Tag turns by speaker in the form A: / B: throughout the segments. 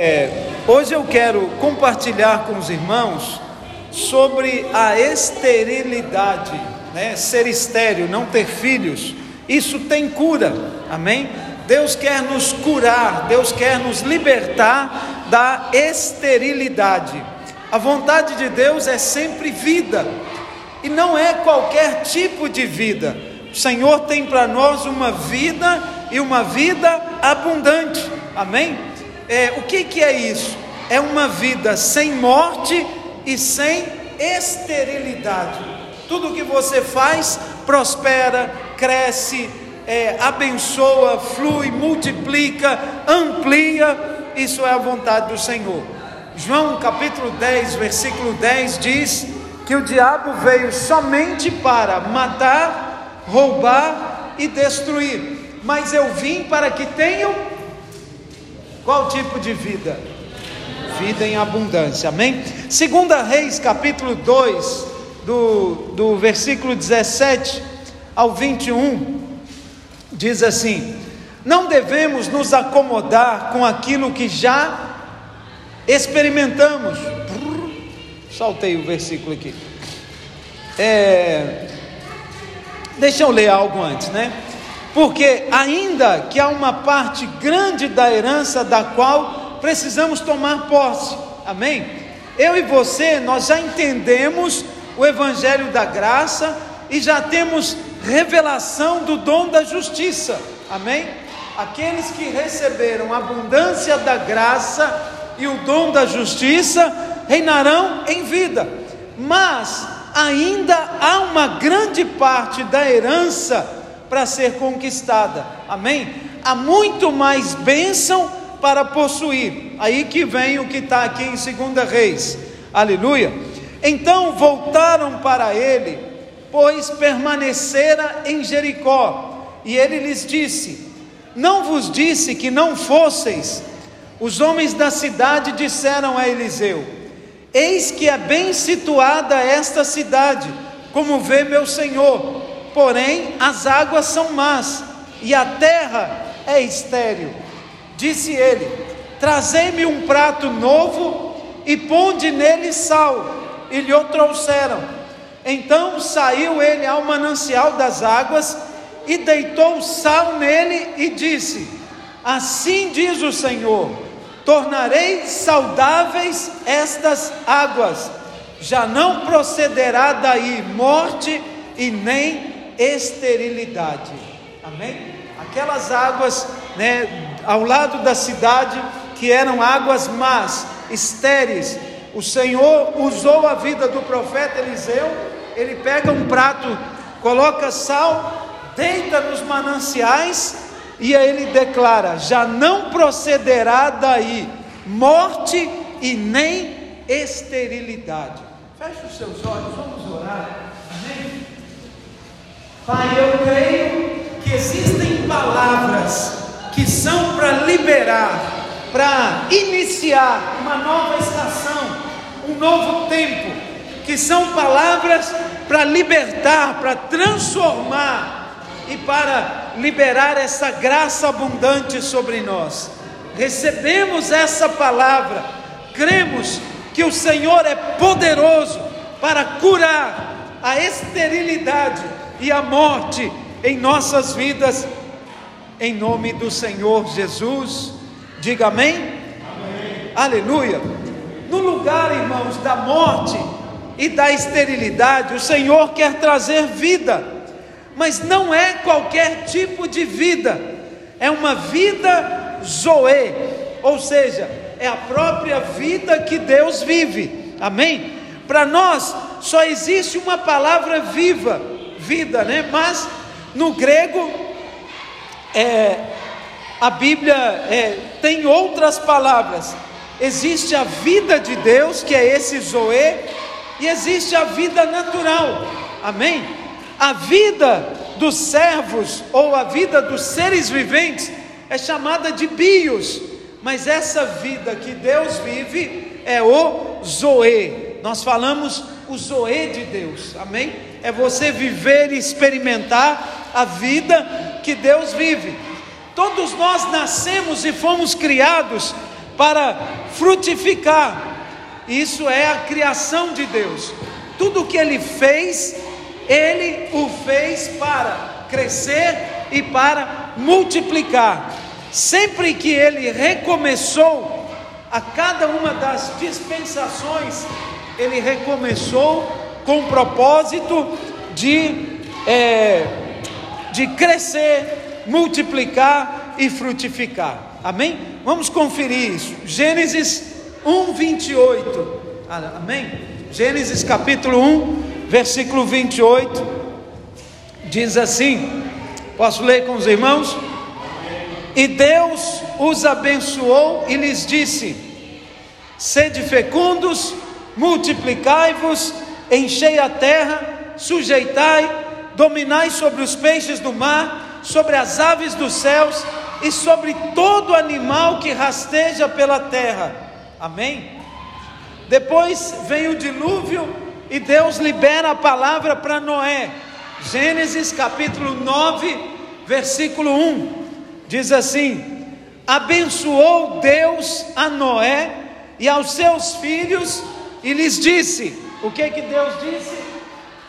A: É, hoje eu quero compartilhar com os irmãos sobre a esterilidade, né? Ser estéril, não ter filhos, isso tem cura, amém? Deus quer nos curar, Deus quer nos libertar da esterilidade. A vontade de Deus é sempre vida, e não é qualquer tipo de vida. O Senhor tem para nós uma vida e uma vida abundante, amém? É, o que, que é isso? É uma vida sem morte e sem esterilidade. Tudo que você faz prospera, cresce, é, abençoa, flui, multiplica, amplia. Isso é a vontade do Senhor. João capítulo 10, versículo 10 diz que o diabo veio somente para matar, roubar e destruir. Mas eu vim para que tenham qual tipo de vida? Vida em abundância, amém? Segunda Reis, capítulo 2, do, do versículo 17 ao 21, diz assim: Não devemos nos acomodar com aquilo que já experimentamos. Saltei o versículo aqui. É, deixa eu ler algo antes, né? Porque ainda que há uma parte grande da herança da qual precisamos tomar posse. Amém? Eu e você, nós já entendemos o evangelho da graça e já temos revelação do dom da justiça. Amém? Aqueles que receberam a abundância da graça e o dom da justiça reinarão em vida. Mas ainda há uma grande parte da herança para ser conquistada. Amém? Há muito mais bênção para possuir. Aí que vem o que está aqui em 2 Reis. Aleluia. Então voltaram para ele, pois permanecera em Jericó. E ele lhes disse: Não vos disse que não fosseis? Os homens da cidade disseram a Eliseu: Eis que é bem situada esta cidade, como vê meu senhor porém as águas são más e a terra é estéril. Disse ele: Trazei-me um prato novo e ponde nele sal. E lhe o trouxeram. Então saiu ele ao manancial das águas e deitou sal nele e disse: Assim diz o Senhor: Tornarei saudáveis estas águas, já não procederá daí morte e nem esterilidade. Amém? Aquelas águas, né, ao lado da cidade, que eram águas más, estéreis. O Senhor usou a vida do profeta Eliseu. Ele pega um prato, coloca sal, deita nos mananciais e aí ele declara: já não procederá daí morte e nem esterilidade. Feche os seus olhos, vamos orar. Pai, eu creio que existem palavras que são para liberar, para iniciar uma nova estação, um novo tempo, que são palavras para libertar, para transformar e para liberar essa graça abundante sobre nós. Recebemos essa palavra, cremos que o Senhor é poderoso para curar a esterilidade e a morte em nossas vidas, em nome do Senhor Jesus. Diga amém? amém. Aleluia. No lugar, irmãos, da morte e da esterilidade, o Senhor quer trazer vida, mas não é qualquer tipo de vida, é uma vida Zoe, ou seja, é a própria vida que Deus vive, amém? Para nós só existe uma palavra viva, vida, né? Mas no grego, é, a Bíblia é, tem outras palavras. Existe a vida de Deus, que é esse Zoe, e existe a vida natural, amém? A vida dos servos, ou a vida dos seres viventes, é chamada de bios, mas essa vida que Deus vive é o Zoe. Nós falamos o Zoe de Deus, amém? É você viver e experimentar a vida que Deus vive. Todos nós nascemos e fomos criados para frutificar. Isso é a criação de Deus. Tudo que ele fez, ele o fez para crescer e para multiplicar. Sempre que ele recomeçou, a cada uma das dispensações, ele recomeçou com o propósito de, é, de crescer, multiplicar e frutificar. Amém? Vamos conferir isso. Gênesis 1, 28. Amém? Gênesis capítulo 1, versículo 28. Diz assim: Posso ler com os irmãos? E Deus os abençoou e lhes disse: Sede fecundos, multiplicai-vos, enchei a terra, sujeitai, dominai sobre os peixes do mar, sobre as aves dos céus e sobre todo animal que rasteja pela terra. Amém? Depois vem o dilúvio e Deus libera a palavra para Noé. Gênesis capítulo 9, versículo 1. Diz assim: Abençoou Deus a Noé e aos seus filhos e lhes disse: O que que Deus disse?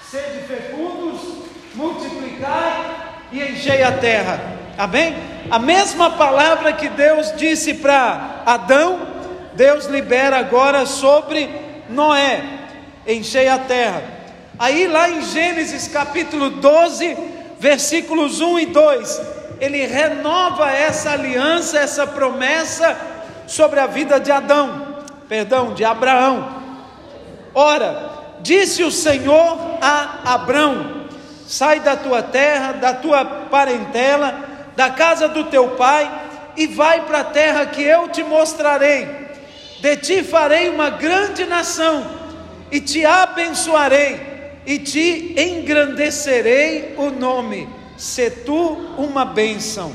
A: Sede fecundos, multiplicai e enchei a terra. Amém? A mesma palavra que Deus disse para Adão, Deus libera agora sobre Noé: enchei a terra. Aí lá em Gênesis capítulo 12, versículos 1 e 2, ele renova essa aliança, essa promessa sobre a vida de Adão, perdão, de Abraão. Ora, disse o Senhor a Abraão: sai da tua terra, da tua parentela, da casa do teu pai e vai para a terra que eu te mostrarei. De ti farei uma grande nação e te abençoarei e te engrandecerei o nome. Se tu uma bênção.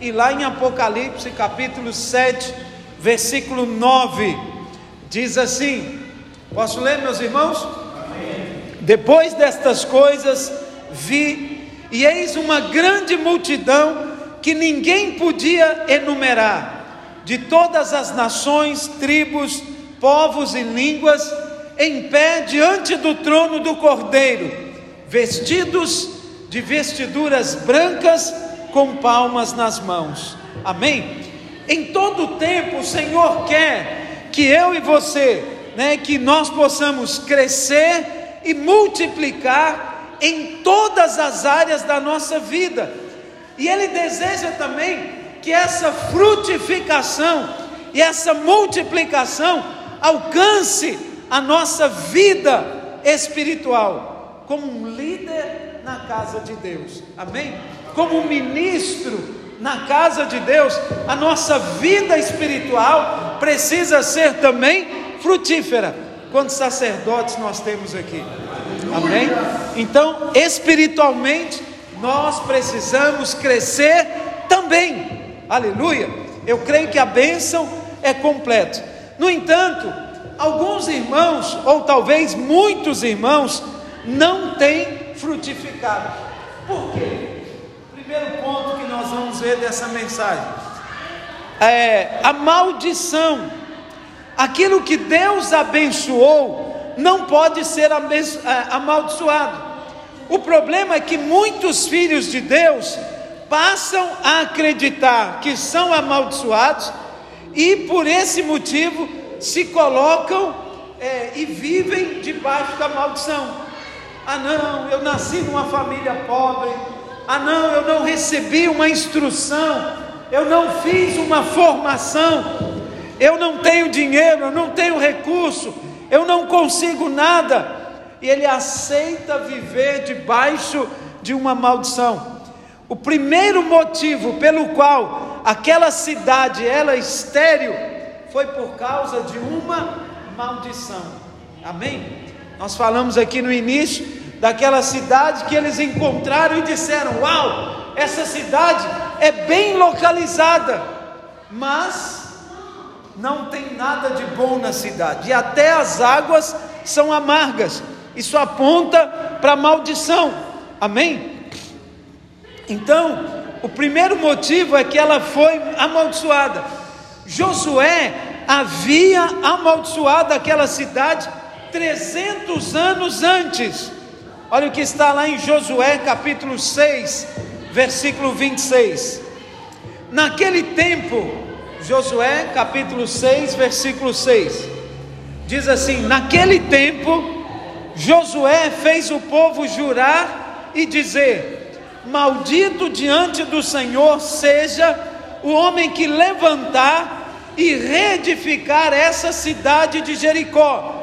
A: E lá em Apocalipse capítulo 7, versículo 9, diz assim: Posso ler, meus irmãos? Amém. Depois destas coisas, vi, e eis uma grande multidão que ninguém podia enumerar, de todas as nações, tribos, povos e línguas, em pé diante do trono do Cordeiro, vestidos de vestiduras brancas, com palmas nas mãos. Amém? Em todo tempo, o Senhor quer que eu e você, né, que nós possamos crescer e multiplicar em todas as áreas da nossa vida e Ele deseja também que essa frutificação e essa multiplicação alcance a nossa vida espiritual, como um líder na casa de Deus, amém? Como um ministro na casa de Deus, a nossa vida espiritual precisa ser também frutífera. Quantos sacerdotes nós temos aqui? Amém? Então, espiritualmente, nós precisamos crescer também. Aleluia. Eu creio que a bênção é completa. No entanto, alguns irmãos, ou talvez muitos irmãos, não têm frutificado. Por quê? Primeiro ponto que nós vamos ver dessa mensagem é a maldição. Aquilo que Deus abençoou não pode ser é, amaldiçoado. O problema é que muitos filhos de Deus passam a acreditar que são amaldiçoados e por esse motivo se colocam é, e vivem debaixo da maldição. Ah, não, eu nasci numa família pobre. Ah, não, eu não recebi uma instrução. Eu não fiz uma formação. Eu não tenho dinheiro, eu não tenho recurso. Eu não consigo nada e ele aceita viver debaixo de uma maldição. O primeiro motivo pelo qual aquela cidade era estéril foi por causa de uma maldição. Amém? Nós falamos aqui no início daquela cidade que eles encontraram e disseram: Uau, essa cidade é bem localizada, mas não tem nada de bom na cidade, e até as águas são amargas. Isso aponta para maldição. Amém? Então, o primeiro motivo é que ela foi amaldiçoada. Josué havia amaldiçoado aquela cidade 300 anos antes. Olha o que está lá em Josué capítulo 6, versículo 26. Naquele tempo, Josué capítulo 6, versículo 6, diz assim: Naquele tempo, Josué fez o povo jurar e dizer: Maldito diante do Senhor seja o homem que levantar e reedificar essa cidade de Jericó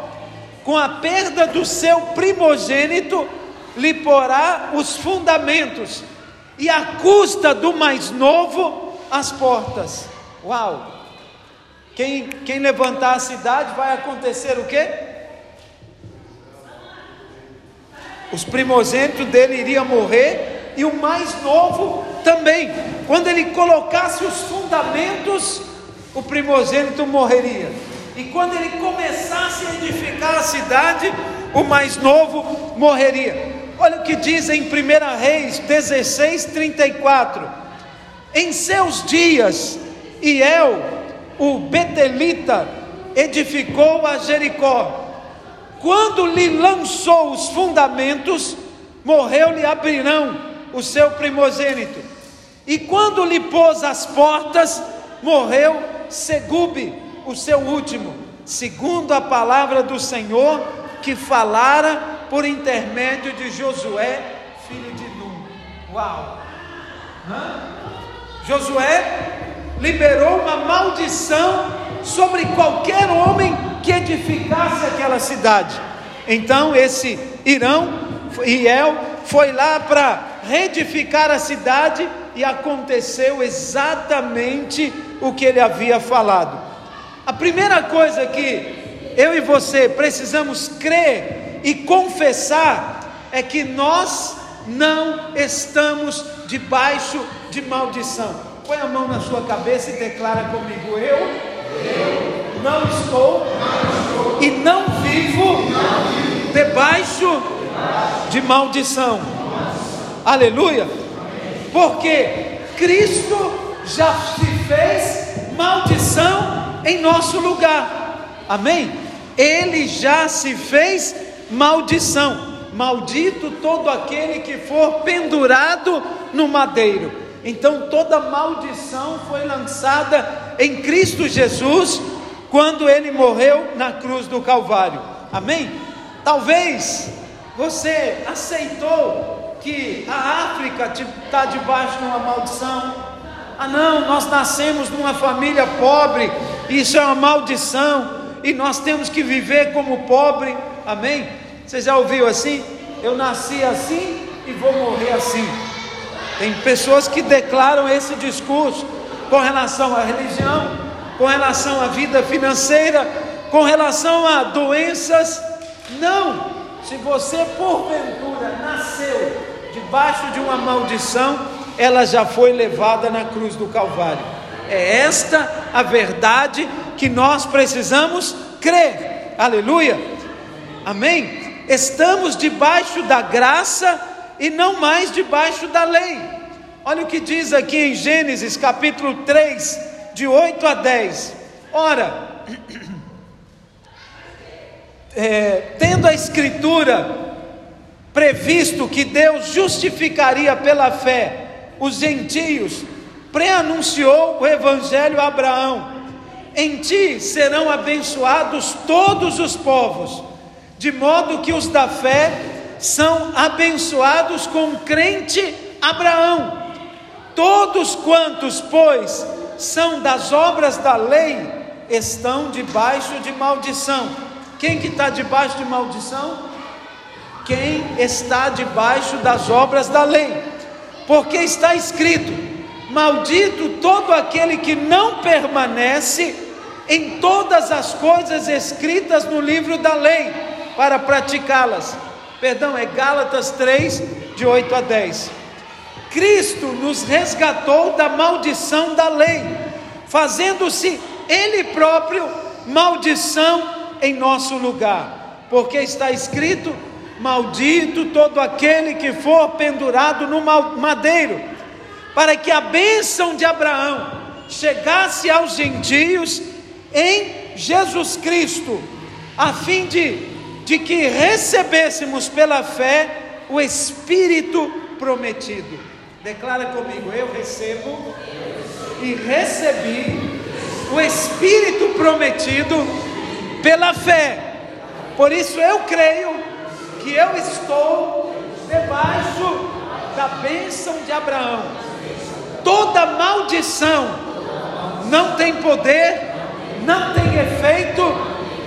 A: com a perda do seu primogênito, lhe porá os fundamentos, e à custa do mais novo, as portas. Uau! Quem, quem levantar a cidade vai acontecer o quê? Os primogênitos dele iriam morrer e o mais novo também. Quando ele colocasse os fundamentos, o primogênito morreria. E quando ele começasse a edificar a cidade, o mais novo morreria. Olha o que diz em 1 Reis 16, 34. Em seus dias, Iel, o Betelita, edificou a Jericó. Quando lhe lançou os fundamentos, morreu-lhe Abirão, o seu primogênito. E quando lhe pôs as portas, morreu Segube, o seu último, segundo a palavra do Senhor que falara por intermédio de Josué, filho de Nun. Uau! Hã? Josué liberou uma maldição sobre qualquer homem que edificasse aquela cidade. Então esse Irão, Iel, foi lá para reedificar a cidade e aconteceu exatamente o que ele havia falado. A primeira coisa que eu e você precisamos crer e confessar é que nós não estamos debaixo de maldição. Põe a mão na sua cabeça e declara comigo: Eu, eu não, estou, não estou e não vivo, debaixo, de maldição. Aleluia. Porque Cristo já se fez maldição em nosso lugar. Amém? Ele já se fez maldição. Maldito todo aquele que for pendurado no madeiro. Então toda maldição foi lançada em Cristo Jesus quando ele morreu na cruz do Calvário. Amém? Talvez você aceitou que a África está debaixo de uma maldição. Ah, não, nós nascemos numa família pobre isso é uma maldição, e nós temos que viver como pobre, amém? Você já ouviu assim? Eu nasci assim e vou morrer assim. Tem pessoas que declaram esse discurso com relação à religião, com relação à vida financeira, com relação a doenças. Não! Se você porventura nasceu debaixo de uma maldição, ela já foi levada na cruz do Calvário. É esta a verdade que nós precisamos crer. Aleluia. Amém. Estamos debaixo da graça e não mais debaixo da lei. Olha o que diz aqui em Gênesis capítulo 3, de 8 a 10. Ora, é, tendo a Escritura previsto que Deus justificaria pela fé os gentios preanunciou o evangelho a Abraão: Em ti serão abençoados todos os povos, de modo que os da fé são abençoados com crente Abraão. Todos quantos, pois, são das obras da lei, estão debaixo de maldição. Quem que está debaixo de maldição? Quem está debaixo das obras da lei, porque está escrito: Maldito todo aquele que não permanece em todas as coisas escritas no livro da lei para praticá-las. Perdão, é Gálatas 3, de 8 a 10. Cristo nos resgatou da maldição da lei, fazendo-se Ele próprio maldição em nosso lugar, porque está escrito: Maldito todo aquele que for pendurado no madeiro para que a bênção de Abraão chegasse aos gentios em Jesus Cristo, a fim de, de que recebêssemos pela fé o Espírito prometido. Declara comigo: Eu recebo e recebi o Espírito prometido pela fé. Por isso eu creio que eu estou debaixo da bênção de Abraão. Toda maldição não tem poder, não tem efeito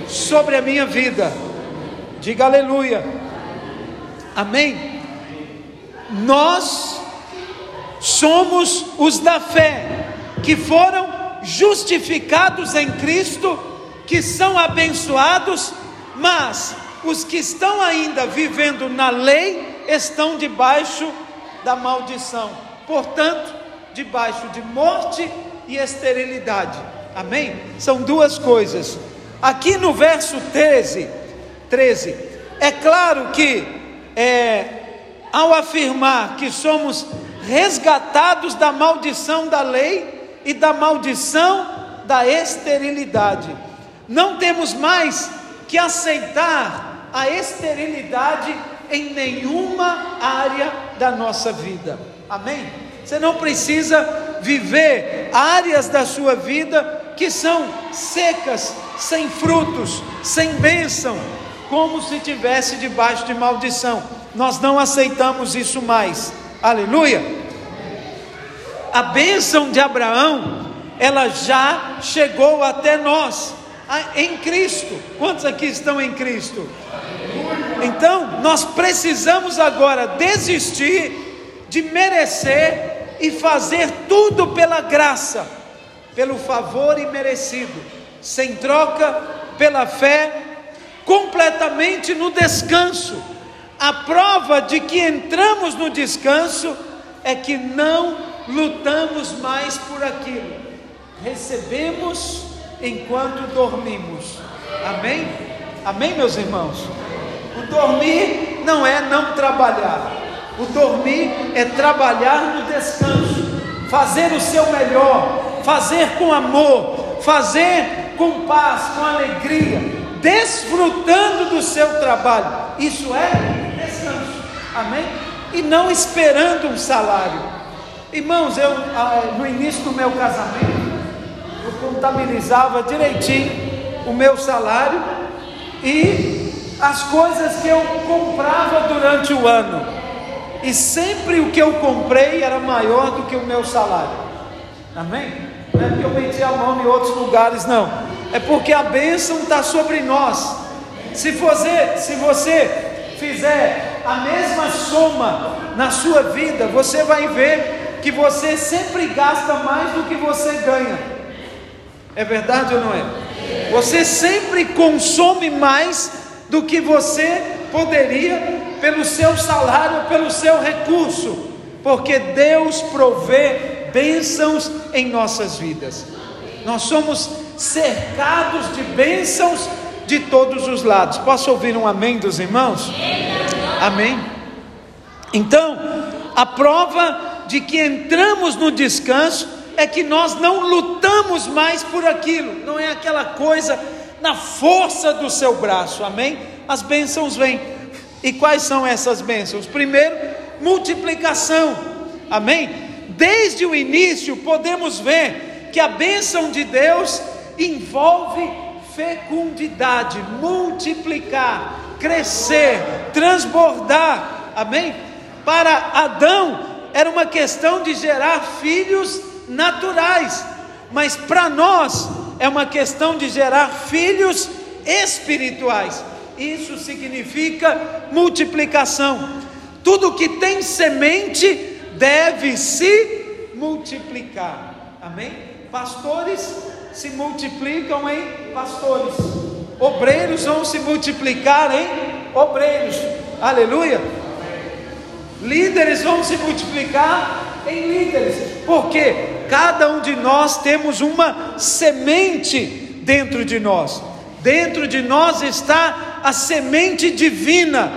A: sobre a minha vida. Diga aleluia. Amém. Nós somos os da fé, que foram justificados em Cristo, que são abençoados, mas os que estão ainda vivendo na lei estão debaixo da maldição, portanto, debaixo de morte e esterilidade. Amém? São duas coisas. Aqui no verso 13, 13, é claro que é, ao afirmar que somos resgatados da maldição da lei e da maldição da esterilidade. Não temos mais que aceitar a esterilidade em nenhuma área da nossa vida. Amém? Você não precisa viver áreas da sua vida que são secas, sem frutos, sem bênção, como se tivesse debaixo de maldição. Nós não aceitamos isso mais. Aleluia. A bênção de Abraão, ela já chegou até nós em Cristo. Quantos aqui estão em Cristo? Então, nós precisamos agora desistir de merecer e fazer tudo pela graça, pelo favor imerecido, sem troca, pela fé, completamente no descanso. A prova de que entramos no descanso é que não lutamos mais por aquilo, recebemos enquanto dormimos. Amém? Amém, meus irmãos? O dormir não é não trabalhar, o dormir é trabalhar no descanso, fazer o seu melhor, fazer com amor, fazer com paz, com alegria, desfrutando do seu trabalho. Isso é amém? E não esperando um salário. Irmãos, eu ah, no início do meu casamento, eu contabilizava direitinho o meu salário e as coisas que eu comprava durante o ano. E sempre o que eu comprei era maior do que o meu salário. Amém? Não é porque eu meti a mão em outros lugares, não. É porque a bênção está sobre nós. Se você, se você fizer a mesma soma na sua vida, você vai ver que você sempre gasta mais do que você ganha. É verdade ou não é? Você sempre consome mais do que você poderia pelo seu salário, pelo seu recurso, porque Deus provê bênçãos em nossas vidas. Nós somos cercados de bênçãos de todos os lados. Posso ouvir um amém dos irmãos? Amém? Então, a prova de que entramos no descanso é que nós não lutamos mais por aquilo, não é aquela coisa na força do seu braço, amém? As bênçãos vêm. E quais são essas bênçãos? Primeiro, multiplicação, amém? Desde o início podemos ver que a bênção de Deus envolve fecundidade, multiplicar, crescer, transbordar, amém? Para Adão era uma questão de gerar filhos naturais, mas para nós é uma questão de gerar filhos espirituais. Isso significa multiplicação. Tudo que tem semente deve se multiplicar. Amém? Pastores se multiplicam em pastores Obreiros vão se multiplicar em obreiros. Aleluia. Líderes vão se multiplicar em líderes. Porque cada um de nós temos uma semente dentro de nós. Dentro de nós está a semente divina.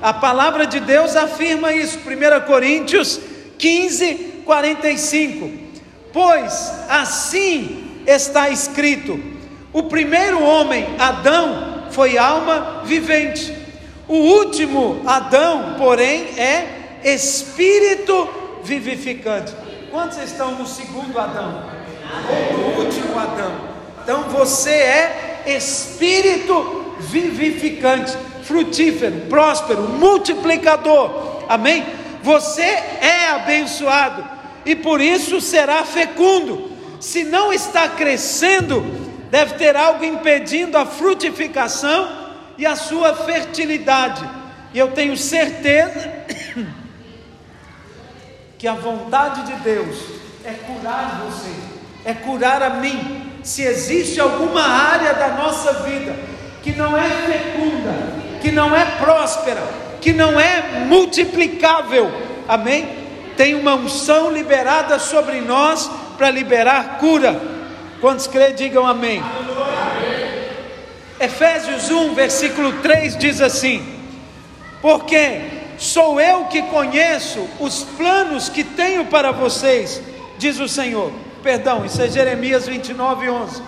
A: A palavra de Deus afirma isso. 1 Coríntios 15, 45. Pois assim está escrito: O primeiro homem, Adão, foi alma vivente. O último, Adão, porém, é espírito vivificante. Quantos estão no segundo Adão? Ou no último Adão? Então você é espírito vivificante, frutífero, próspero, multiplicador. Amém? Você é abençoado e por isso será fecundo. Se não está crescendo, deve ter algo impedindo a frutificação e a sua fertilidade. E eu tenho certeza que a vontade de Deus é curar você, é curar a mim. Se existe alguma área da nossa vida que não é fecunda, que não é próspera, que não é multiplicável, amém? Tem uma unção liberada sobre nós para liberar cura. Quantos crê, digam amém. amém. Efésios 1, versículo 3 diz assim: Porque sou eu que conheço os planos que tenho para vocês, diz o Senhor. Perdão, isso é Jeremias 29, 11.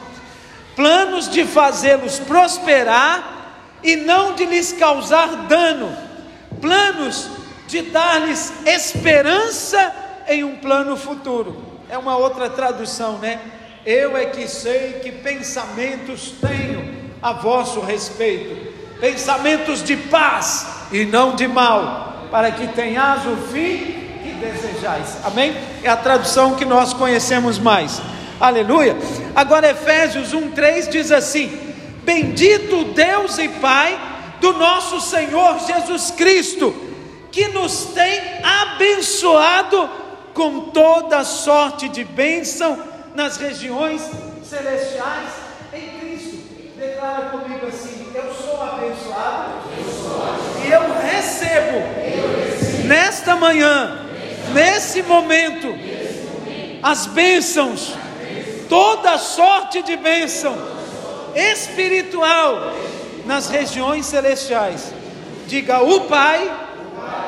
A: Planos de fazê-los prosperar e não de lhes causar dano, planos de dar-lhes esperança em um plano futuro. É uma outra tradução, né? Eu é que sei que pensamentos tenho a vosso respeito, pensamentos de paz e não de mal, para que tenhas o fim que desejais. Amém? É a tradução que nós conhecemos mais. Aleluia. Agora Efésios 1:3 diz assim: Bendito Deus e Pai do nosso Senhor Jesus Cristo, que nos tem abençoado com toda sorte de bênção nas regiões celestiais em Cristo. Declara comigo assim: Eu sou abençoado, eu sou e eu recebo, eu recebo nesta manhã, nesse momento, momento, as bênçãos, toda sorte de bênção espiritual nas regiões celestiais. Diga: O Pai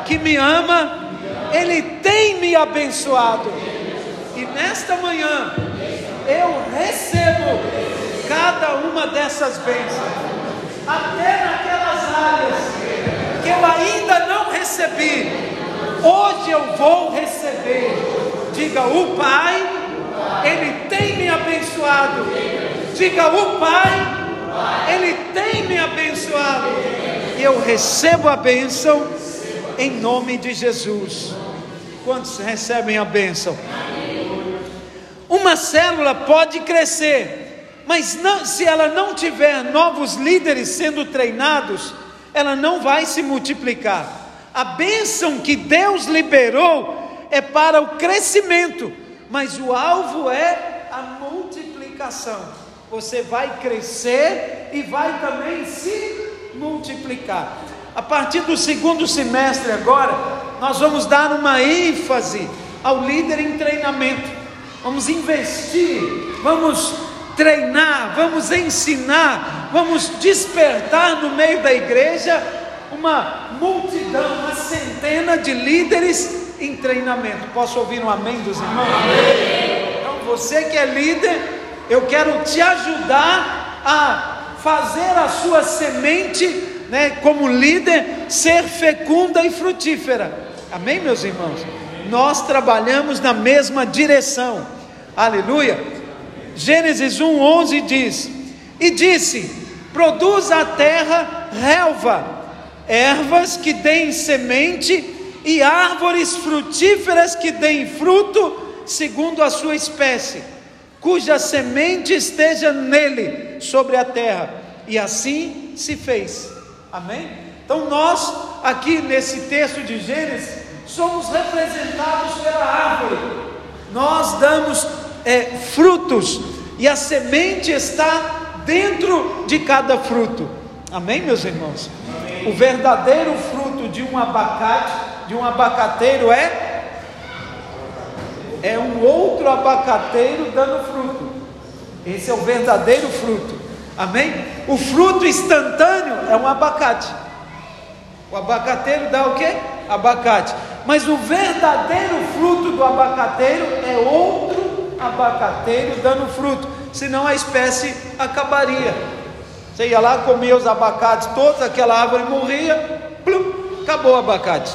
A: que me ama, Ele tem me abençoado. E nesta manhã, eu recebo cada uma dessas bênçãos, até naquelas áreas que eu ainda não recebi, hoje eu vou receber. Diga, o Pai, Ele tem me abençoado. Diga, o Pai, Ele tem me abençoado. E eu recebo a bênção em nome de Jesus. Quantos recebem a bênção? Uma célula pode crescer, mas não, se ela não tiver novos líderes sendo treinados, ela não vai se multiplicar. A bênção que Deus liberou é para o crescimento, mas o alvo é a multiplicação. Você vai crescer e vai também se multiplicar. A partir do segundo semestre agora, nós vamos dar uma ênfase ao líder em treinamento vamos investir, vamos treinar, vamos ensinar, vamos despertar no meio da igreja uma multidão, uma centena de líderes em treinamento. Posso ouvir um amém dos irmãos? Amém. Então, você que é líder, eu quero te ajudar a fazer a sua semente, né, como líder, ser fecunda e frutífera. Amém, meus irmãos? Nós trabalhamos na mesma direção. Aleluia. Gênesis 1:11 diz: E disse: Produz a terra relva, ervas que deem semente e árvores frutíferas que deem fruto segundo a sua espécie, cuja semente esteja nele sobre a terra. E assim se fez. Amém? Então nós aqui nesse texto de Gênesis somos representados pela árvore. Nós damos é, frutos, e a semente está dentro de cada fruto. Amém, meus irmãos? Amém. O verdadeiro fruto de um abacate, de um abacateiro é é um outro abacateiro dando fruto. Esse é o verdadeiro fruto. Amém? O fruto instantâneo é um abacate. O abacateiro dá o que? Abacate. Mas o verdadeiro fruto do abacateiro é outro abacateiro dando fruto. senão a espécie acabaria. Você ia lá, comia os abacates todos, aquela árvore morria, plum, acabou o abacate.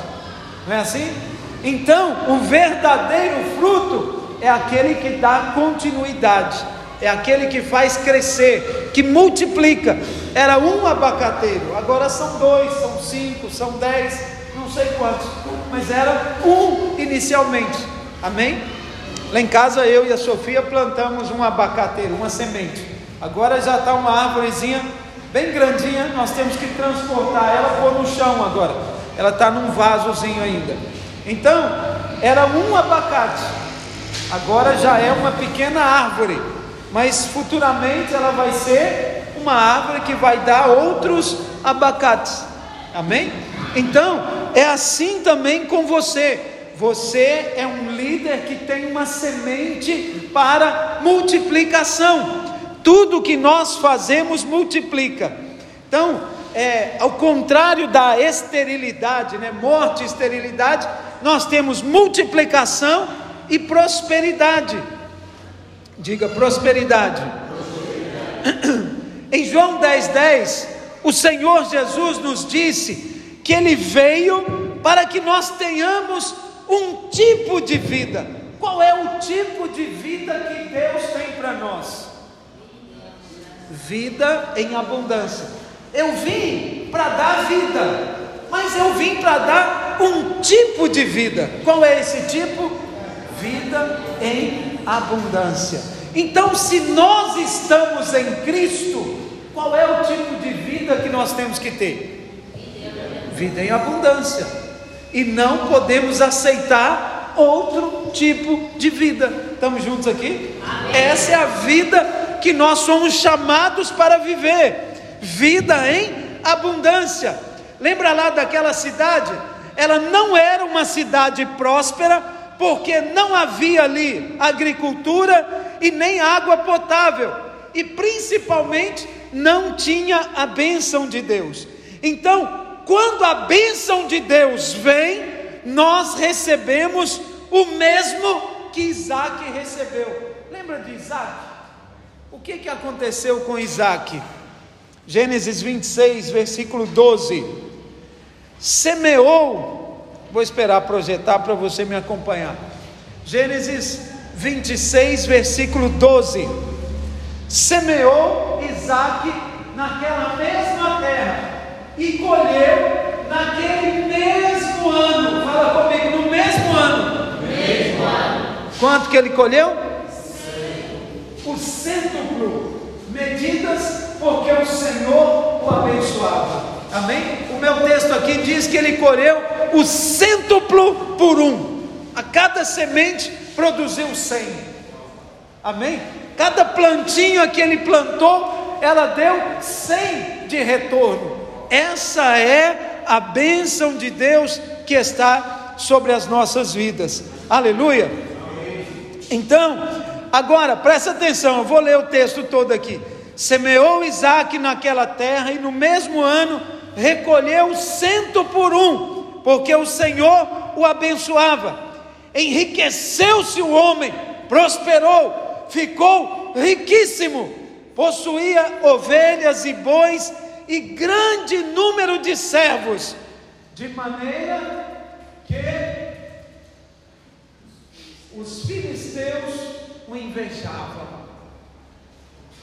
A: Não é assim? Então, o verdadeiro fruto é aquele que dá continuidade, é aquele que faz crescer, que multiplica. Era um abacateiro, agora são dois, são cinco, são dez, não sei quantos, mas era um inicialmente. Amém? Lá em casa eu e a Sofia plantamos um abacateiro, uma semente. Agora já está uma árvorezinha bem grandinha, nós temos que transportar ela pôr no chão agora. Ela está num vasozinho ainda. Então, era um abacate. Agora já é uma pequena árvore, mas futuramente ela vai ser uma árvore que vai dar outros abacates. Amém? Então, é assim também com você. Você é um líder que tem uma semente para multiplicação. Tudo que nós fazemos multiplica. Então, é, ao contrário da esterilidade, né, morte e esterilidade, nós temos multiplicação e prosperidade. Diga prosperidade. prosperidade. Em João 10,10, 10, o Senhor Jesus nos disse que Ele veio para que nós tenhamos um tipo de vida. Qual é o tipo de vida que Deus tem para nós? Vida em abundância. Eu vim para dar vida, mas eu vim para dar um tipo de vida. Qual é esse tipo? Vida em abundância. Então, se nós estamos em Cristo, qual é o tipo de vida que nós temos que ter? Vida em abundância e não podemos aceitar outro tipo de vida. Estamos juntos aqui? Amém. Essa é a vida que nós somos chamados para viver vida em abundância. Lembra lá daquela cidade? Ela não era uma cidade próspera, porque não havia ali agricultura e nem água potável, e principalmente não tinha a bênção de Deus. Então, quando a bênção de Deus vem, nós recebemos o mesmo que Isaac recebeu. Lembra de Isaac? O que, que aconteceu com Isaac? Gênesis 26, versículo 12. Semeou, vou esperar projetar para você me acompanhar. Gênesis 26, versículo 12. Semeou Isaac naquela mesma terra e colheu naquele mesmo ano. Fala comigo, no mesmo ano.
B: Mesmo ano.
A: Quanto que ele colheu? O cêntuplo. Medidas porque o Senhor o abençoava. Amém? O meu texto aqui diz que ele colheu o cêntuplo por um. A cada semente produziu cem. Amém? Cada plantinha que ele plantou, ela deu cem de retorno. Essa é a bênção de Deus que está sobre as nossas vidas. Aleluia. Então, agora presta atenção, eu vou ler o texto todo aqui. Semeou Isaac naquela terra e no mesmo ano recolheu cento por um, porque o Senhor o abençoava. Enriqueceu-se o homem, prosperou, ficou riquíssimo, possuía ovelhas e bois e grande número de servos, de maneira que os filisteus o invejavam.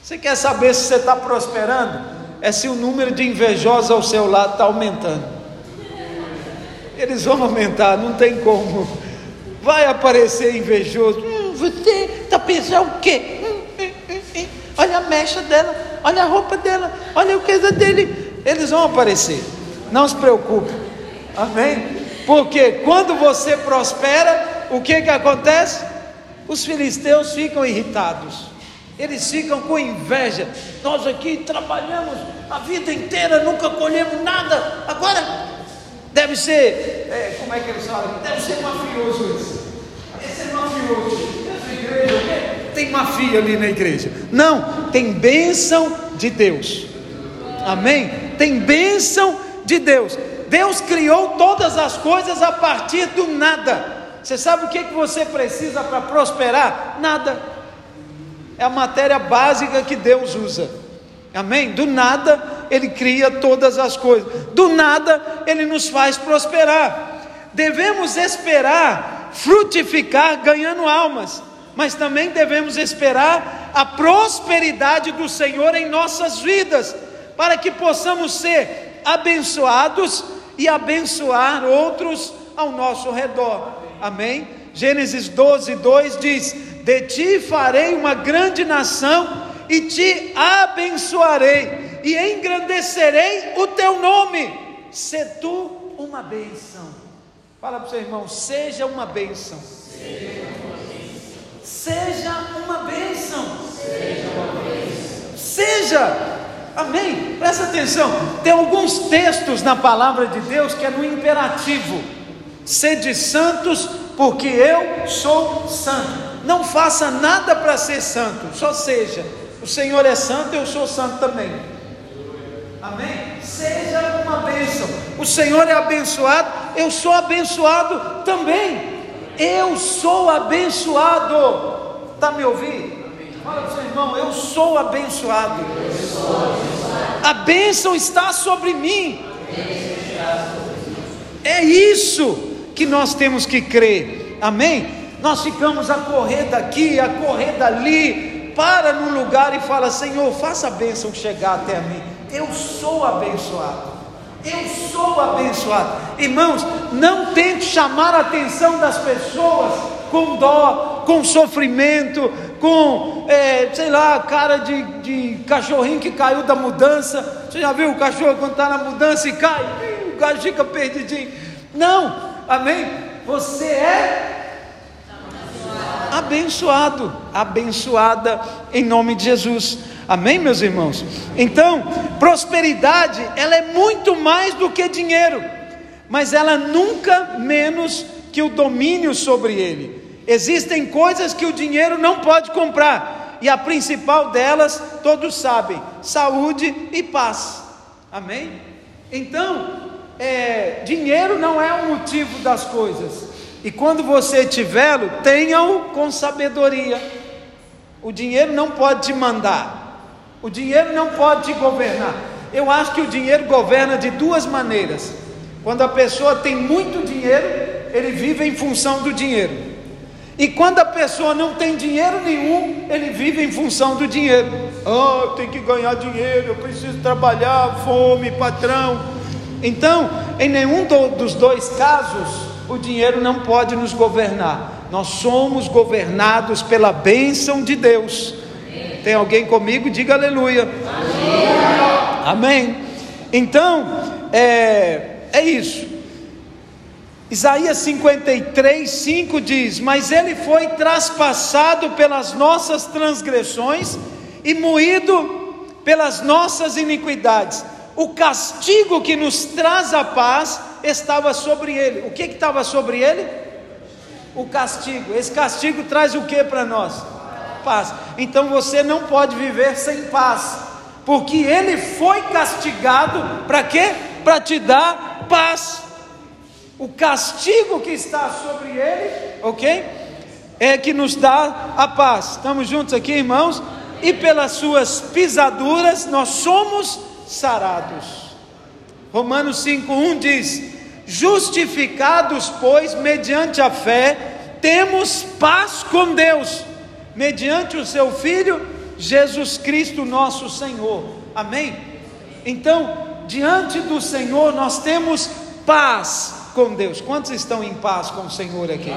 A: Você quer saber se você está prosperando? É se o número de invejosos ao seu lado está aumentando. Eles vão aumentar, não tem como. Vai aparecer invejoso. Hum, você está pensando o quê? Hum, hum, hum, hum. olha a mecha dela olha a roupa dela, olha o coisa dele. Eles vão aparecer, não se preocupe, amém? Porque quando você prospera, o que que acontece? Os filisteus ficam irritados, eles ficam com inveja. Nós aqui trabalhamos a vida inteira, nunca colhemos nada, agora deve ser, é, como é que eles falam? Deve ser mafioso isso. Esse é mafioso. Essa igreja, tem mafia ali na igreja. Não, tem bênção de Deus. Amém? Tem bênção de Deus. Deus criou todas as coisas a partir do nada. Você sabe o que, que você precisa para prosperar? Nada. É a matéria básica que Deus usa. Amém? Do nada Ele cria todas as coisas, do nada Ele nos faz prosperar. Devemos esperar frutificar ganhando almas, mas também devemos esperar a prosperidade do Senhor em nossas vidas, para que possamos ser abençoados e abençoar outros ao nosso redor. Amém? Gênesis 12, 2 diz: De ti farei uma grande nação e te abençoarei e engrandecerei o teu nome. Se tu uma bênção. Fala para o seu irmão, seja uma bênção. Seja uma bênção. Seja uma bênção. Seja. Amém? Presta atenção. Tem alguns textos na palavra de Deus que é no imperativo. Sede santos, porque eu sou santo. Não faça nada para ser santo, só seja. O Senhor é santo, eu sou santo também. Amém? Seja uma bênção. O Senhor é abençoado, eu sou abençoado também. Eu sou abençoado. Está me ouvindo? Fala para o seu irmão, eu sou abençoado. A bênção está sobre mim. É isso que nós temos que crer. Amém? Nós ficamos a correr daqui, a correr dali, para num lugar e fala: Senhor, faça a bênção chegar até mim. Eu sou abençoado. Eu sou abençoado. Irmãos, não tente chamar a atenção das pessoas com dó, com sofrimento, com, é, sei lá, cara de, de cachorrinho que caiu da mudança. Você já viu o cachorro quando está na mudança e cai? O gajo fica perdidinho. Não, amém? Você é abençoado, abençoada em nome de Jesus. Amém, meus irmãos? Então, prosperidade, ela é muito mais do que dinheiro, mas ela nunca menos que o domínio sobre ele. Existem coisas que o dinheiro não pode comprar, e a principal delas, todos sabem: saúde e paz. Amém? Então, é, dinheiro não é o motivo das coisas, e quando você tiver-lo, tenha-o com sabedoria. O dinheiro não pode te mandar. O dinheiro não pode te governar. Eu acho que o dinheiro governa de duas maneiras. Quando a pessoa tem muito dinheiro, ele vive em função do dinheiro. E quando a pessoa não tem dinheiro nenhum, ele vive em função do dinheiro. Oh, eu tenho que ganhar dinheiro, eu preciso trabalhar, fome, patrão. Então, em nenhum dos dois casos, o dinheiro não pode nos governar. Nós somos governados pela bênção de Deus. Tem alguém comigo? Diga aleluia. Amém. Então, é, é isso. Isaías 53, 5 diz: Mas ele foi traspassado pelas nossas transgressões e moído pelas nossas iniquidades. O castigo que nos traz a paz estava sobre ele. O que estava sobre ele? O castigo. Esse castigo traz o que para nós? Paz. Então você não pode viver sem paz, porque ele foi castigado para quê? Para te dar paz. O castigo que está sobre ele, ok? É que nos dá a paz. Estamos juntos aqui, irmãos? E pelas suas pisaduras nós somos sarados. Romanos 5:1 diz: Justificados, pois, mediante a fé, temos paz com Deus, mediante o seu Filho, Jesus Cristo, nosso Senhor. Amém? Então, diante do Senhor, nós temos paz com Deus. Quantos estão em paz com o Senhor aqui?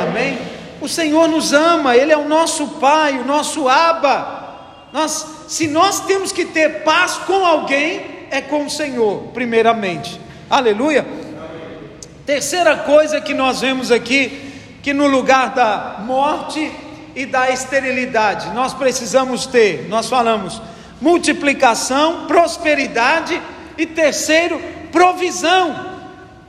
A: Amém? O Senhor nos ama, Ele é o nosso Pai, o nosso Aba. Nós, se nós temos que ter paz com alguém, é com o Senhor, primeiramente. Aleluia. Terceira coisa que nós vemos aqui, que no lugar da morte e da esterilidade, nós precisamos ter, nós falamos, multiplicação, prosperidade e terceiro, provisão.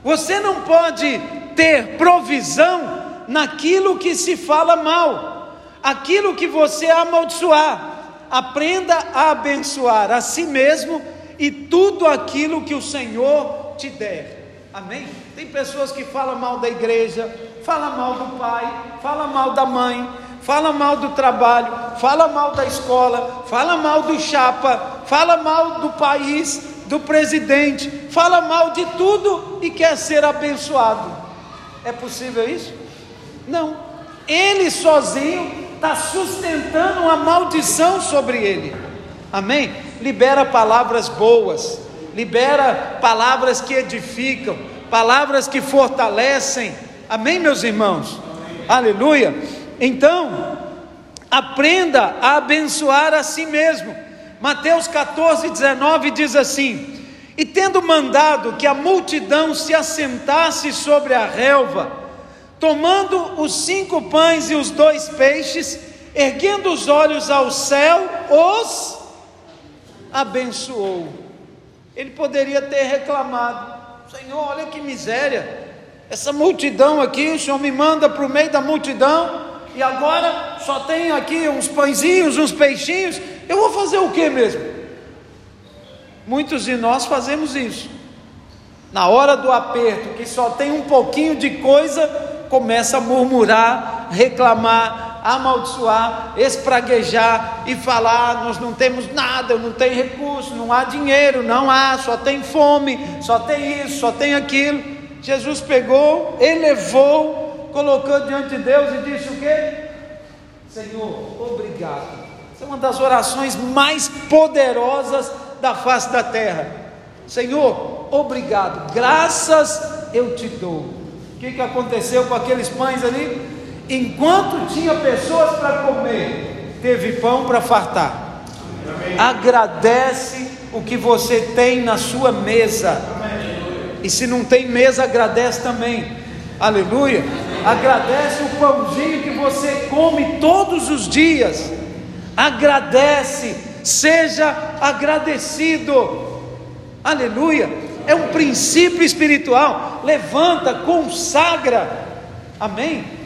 A: Você não pode ter provisão naquilo que se fala mal, aquilo que você amaldiçoar. Aprenda a abençoar a si mesmo e tudo aquilo que o Senhor te der. Amém? Tem pessoas que falam mal da igreja, falam mal do pai, falam mal da mãe, fala mal do trabalho, fala mal da escola, fala mal do chapa, fala mal do país, do presidente, fala mal de tudo e quer ser abençoado. É possível isso? Não. Ele sozinho está sustentando uma maldição sobre ele. Amém? Libera palavras boas, libera palavras que edificam, palavras que fortalecem. Amém, meus irmãos? Amém. Aleluia. Então, aprenda a abençoar a si mesmo. Mateus 14, 19 diz assim: E tendo mandado que a multidão se assentasse sobre a relva, tomando os cinco pães e os dois peixes, erguendo os olhos ao céu, os abençoou. Ele poderia ter reclamado: Senhor, olha que miséria, essa multidão aqui, o Senhor me manda para o meio da multidão, e agora só tem aqui uns pãezinhos, uns peixinhos, eu vou fazer o que mesmo? Muitos de nós fazemos isso. Na hora do aperto, que só tem um pouquinho de coisa, começa a murmurar, reclamar, amaldiçoar, espraguejar e falar: nós não temos nada, não tem recurso, não há dinheiro, não há, só tem fome, só tem isso, só tem aquilo. Jesus pegou, elevou, colocou diante de Deus e disse o quê? Senhor, obrigado. Essa é uma das orações mais poderosas da face da terra. Senhor, obrigado, graças eu te dou. O que, que aconteceu com aqueles pães ali? Enquanto tinha pessoas para comer, teve pão para fartar. Amém. Agradece o que você tem na sua mesa. Amém. E se não tem mesa, agradece também. Aleluia. Agradece o pãozinho que você come todos os dias. Agradece, seja agradecido. Aleluia. É um princípio espiritual. Levanta, consagra. Amém.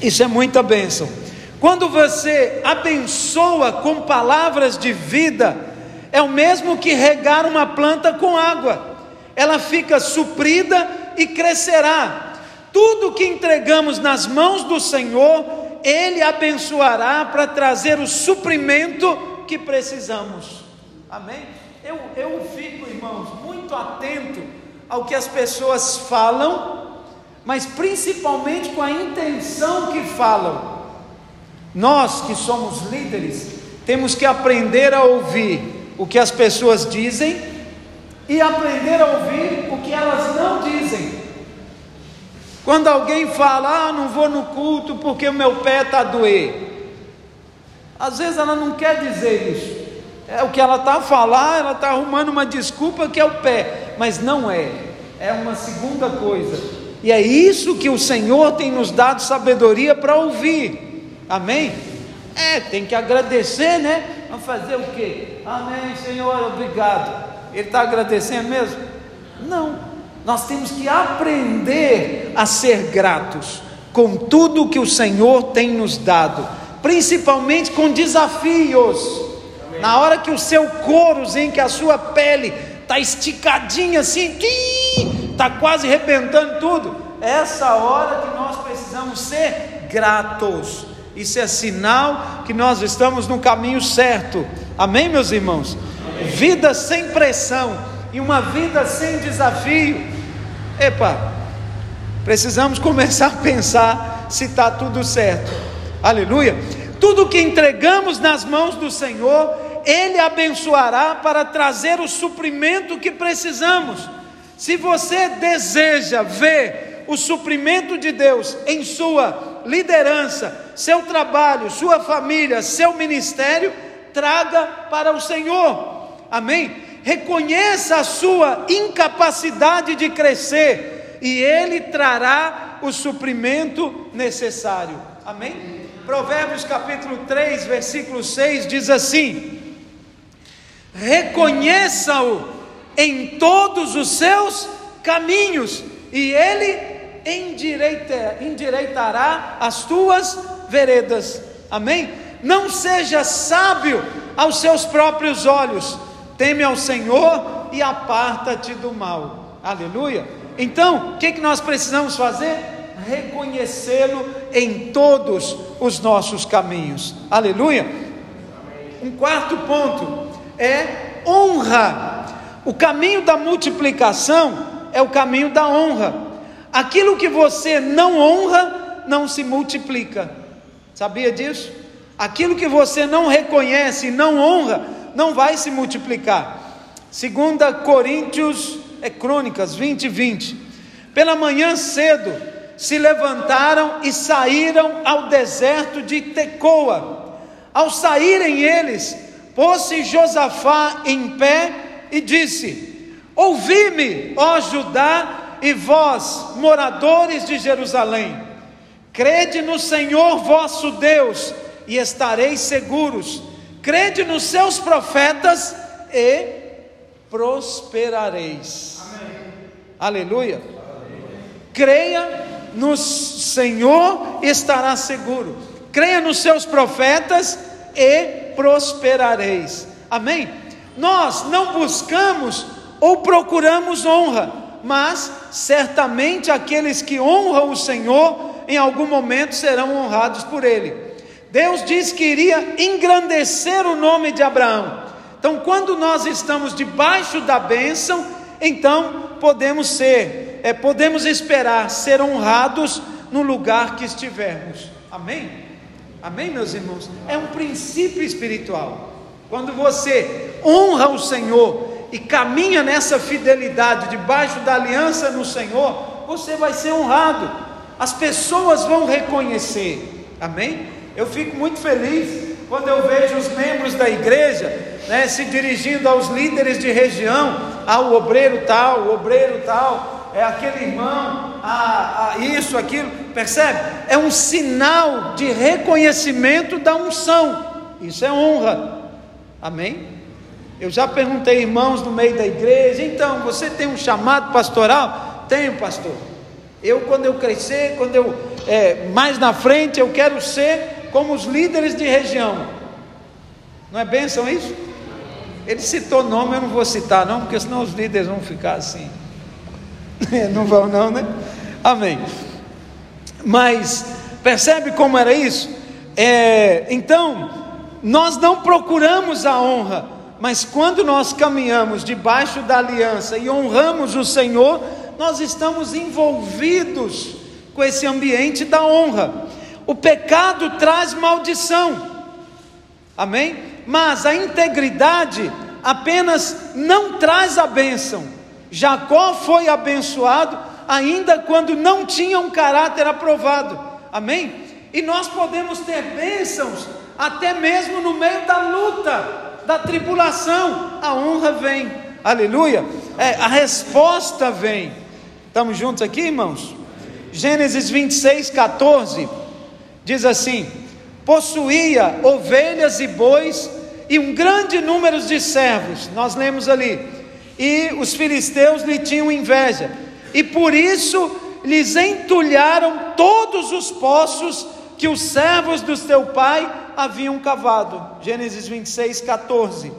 A: Isso é muita bênção. Quando você abençoa com palavras de vida, é o mesmo que regar uma planta com água. Ela fica suprida e crescerá. Tudo que entregamos nas mãos do Senhor, Ele abençoará para trazer o suprimento que precisamos. Amém? Eu, eu fico, irmãos, muito atento ao que as pessoas falam, mas principalmente com a intenção que falam. Nós que somos líderes, temos que aprender a ouvir o que as pessoas dizem e aprender a ouvir o que elas não dizem. Quando alguém fala, ah, não vou no culto porque o meu pé está a doer. Às vezes ela não quer dizer isso. É o que ela está a falar, ela está arrumando uma desculpa que é o pé, mas não é. É uma segunda coisa. E é isso que o Senhor tem nos dado sabedoria para ouvir. Amém? É, tem que agradecer, né? Vamos fazer o quê? Amém, Senhor, obrigado. Ele está agradecendo mesmo? Não. Nós temos que aprender a ser gratos com tudo que o Senhor tem nos dado, principalmente com desafios. Amém. Na hora que o seu couro, em que a sua pele está esticadinha assim, está quase arrebentando tudo. Essa hora que nós precisamos ser gratos. Isso é sinal que nós estamos no caminho certo. Amém, meus irmãos? Amém. Vida sem pressão e uma vida sem desafio Epa, precisamos começar a pensar se está tudo certo. Aleluia. Tudo que entregamos nas mãos do Senhor, Ele abençoará para trazer o suprimento que precisamos. Se você deseja ver o suprimento de Deus em sua liderança, seu trabalho, sua família, seu ministério, traga para o Senhor. Amém? reconheça a sua incapacidade de crescer e Ele trará o suprimento necessário. Amém? Provérbios capítulo 3, versículo 6 diz assim: Reconheça-o em todos os seus caminhos, e Ele endireita, endireitará as tuas veredas. Amém? Não seja sábio aos seus próprios olhos teme ao Senhor e aparta-te do mal. Aleluia. Então, o que, que nós precisamos fazer? reconhecê-lo em todos os nossos caminhos. Aleluia. Um quarto ponto é honra. O caminho da multiplicação é o caminho da honra. Aquilo que você não honra não se multiplica. Sabia disso? Aquilo que você não reconhece e não honra não vai se multiplicar. Segunda Coríntios, é Crônicas 20, 20. Pela manhã cedo se levantaram e saíram ao deserto de Tecoa. Ao saírem eles, pôs-se Josafá em pé e disse: Ouvi-me, ó Judá e vós, moradores de Jerusalém, crede no Senhor vosso Deus e estareis seguros, crede nos seus profetas e prosperareis. Amém. Aleluia. Creia no Senhor e estará seguro. Creia nos seus profetas e prosperareis. Amém? Nós não buscamos ou procuramos honra, mas certamente aqueles que honram o Senhor em algum momento serão honrados por Ele. Deus disse que iria engrandecer o nome de Abraão. Então, quando nós estamos debaixo da bênção, então podemos ser, é, podemos esperar ser honrados no lugar que estivermos. Amém? Amém, meus irmãos? É um princípio espiritual. Quando você honra o Senhor e caminha nessa fidelidade, debaixo da aliança no Senhor, você vai ser honrado. As pessoas vão reconhecer. Amém? Eu fico muito feliz quando eu vejo os membros da igreja né, se dirigindo aos líderes de região, ao obreiro tal, o obreiro tal, é aquele irmão, a, a isso, aquilo, percebe? É um sinal de reconhecimento da unção, isso é honra, amém? Eu já perguntei, irmãos, no meio da igreja, então, você tem um chamado pastoral? Tenho, pastor. Eu, quando eu crescer, quando eu, é, mais na frente, eu quero ser como os líderes de região. Não é bênção isso? Ele citou nome, eu não vou citar, não, porque senão os líderes vão ficar assim. não vão, não, né? Amém. Mas percebe como era isso? É, então, nós não procuramos a honra, mas quando nós caminhamos debaixo da aliança e honramos o Senhor, nós estamos envolvidos com esse ambiente da honra. O pecado traz maldição. Amém? mas a integridade apenas não traz a bênção. Jacó foi abençoado ainda quando não tinha um caráter aprovado. Amém? E nós podemos ter bênçãos até mesmo no meio da luta, da tribulação. A honra vem. Aleluia. É, a resposta vem. Estamos juntos aqui, irmãos? Gênesis 26, 14 diz assim: possuía ovelhas e bois e um grande número de servos, nós lemos ali, e os filisteus lhe tinham inveja, e por isso lhes entulharam todos os poços que os servos do teu pai haviam cavado. Gênesis 26, 14.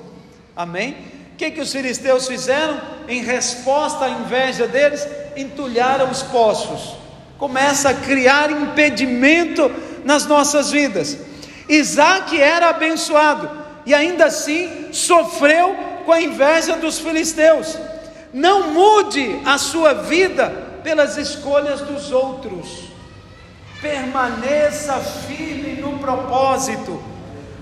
A: Amém? O que, que os filisteus fizeram? Em resposta à inveja deles, entulharam os poços. Começa a criar impedimento nas nossas vidas. Isaac era abençoado e ainda assim sofreu com a inveja dos filisteus. Não mude a sua vida pelas escolhas dos outros. Permaneça firme no propósito.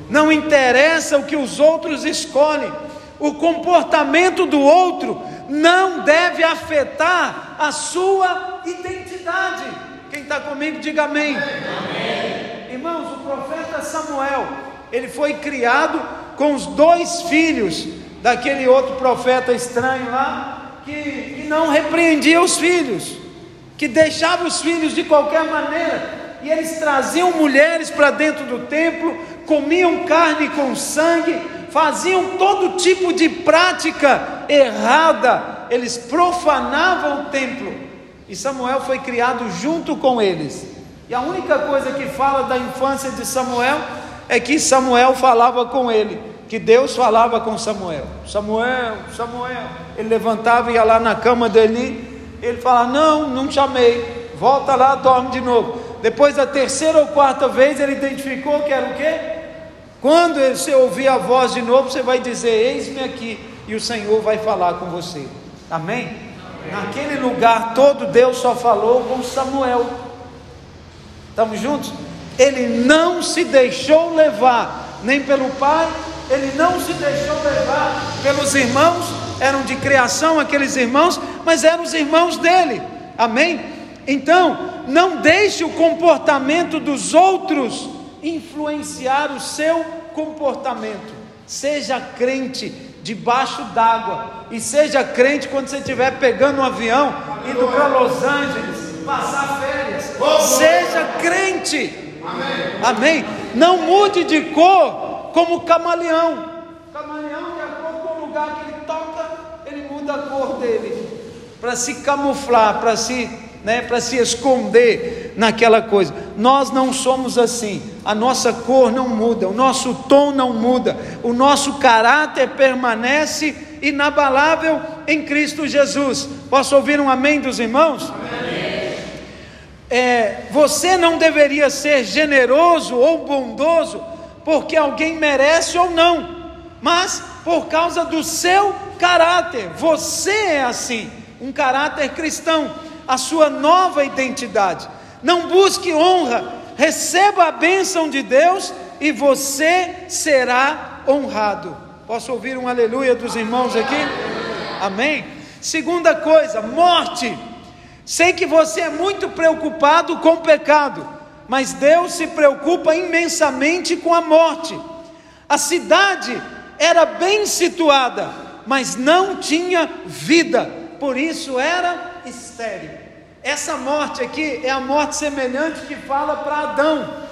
A: Não interessa o que os outros escolhem. O comportamento do outro não deve afetar a sua identidade. Quem está comigo, diga amém. amém. Irmãos, o profeta Samuel, ele foi criado com os dois filhos daquele outro profeta estranho lá, que, que não repreendia os filhos, que deixava os filhos de qualquer maneira, e eles traziam mulheres para dentro do templo, comiam carne com sangue, faziam todo tipo de prática errada, eles profanavam o templo e Samuel foi criado junto com eles. E a única coisa que fala da infância de Samuel é que Samuel falava com ele, que Deus falava com Samuel. Samuel, Samuel. Ele levantava e ia lá na cama dele, ele falava: Não, não chamei, volta lá, dorme de novo. Depois da terceira ou quarta vez, ele identificou que era o quê? Quando você ouvir a voz de novo, você vai dizer: Eis-me aqui, e o Senhor vai falar com você. Amém? Amém? Naquele lugar todo, Deus só falou com Samuel. Estamos juntos? Ele não se deixou levar, nem pelo pai, ele não se deixou levar pelos irmãos, eram de criação aqueles irmãos, mas eram os irmãos dele. Amém? Então, não deixe o comportamento dos outros influenciar o seu comportamento. Seja crente debaixo d'água e seja crente quando você estiver pegando um avião indo para Los Angeles passar férias. Seja crente. Amém. Amém. Não mude de cor como camaleão. Camaleão, de acordo com o lugar que ele toca, ele muda a cor dele para se camuflar, para se né, para se esconder naquela coisa. Nós não somos assim. A nossa cor não muda, o nosso tom não muda, o nosso caráter permanece inabalável em Cristo Jesus. Posso ouvir um amém dos irmãos? Amém. É, você não deveria ser generoso ou bondoso porque alguém merece ou não, mas por causa do seu caráter. Você é assim, um caráter cristão a sua nova identidade. Não busque honra, receba a bênção de Deus e você será honrado. Posso ouvir um aleluia dos irmãos aqui? Amém? Segunda coisa, morte. Sei que você é muito preocupado com o pecado, mas Deus se preocupa imensamente com a morte. A cidade era bem situada, mas não tinha vida, por isso era estéril. Essa morte aqui é a morte semelhante que fala para Adão.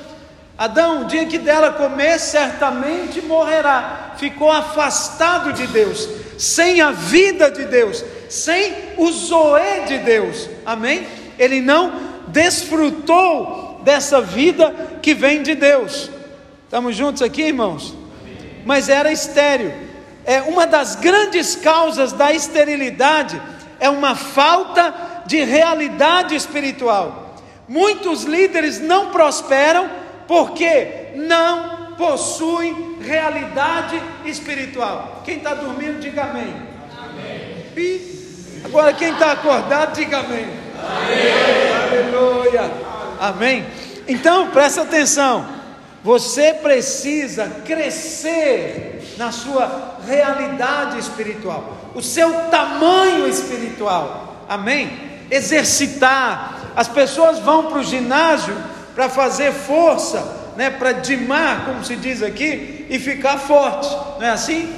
A: Adão, o dia que dela comer, certamente morrerá. Ficou afastado de Deus, sem a vida de Deus, sem o zoe de Deus. Amém? Ele não desfrutou dessa vida que vem de Deus. Estamos juntos aqui, irmãos? Mas era estéril. É uma das grandes causas da esterilidade é uma falta de realidade espiritual. Muitos líderes não prosperam porque não possuem realidade espiritual. Quem está dormindo, diga amém. amém. Agora, quem está acordado, diga amém. amém. Aleluia. Amém. Então, presta atenção. Você precisa crescer na sua realidade espiritual o seu tamanho espiritual. Amém? Exercitar. As pessoas vão para o ginásio para fazer força, né, para dimar, como se diz aqui, e ficar forte. Não é assim?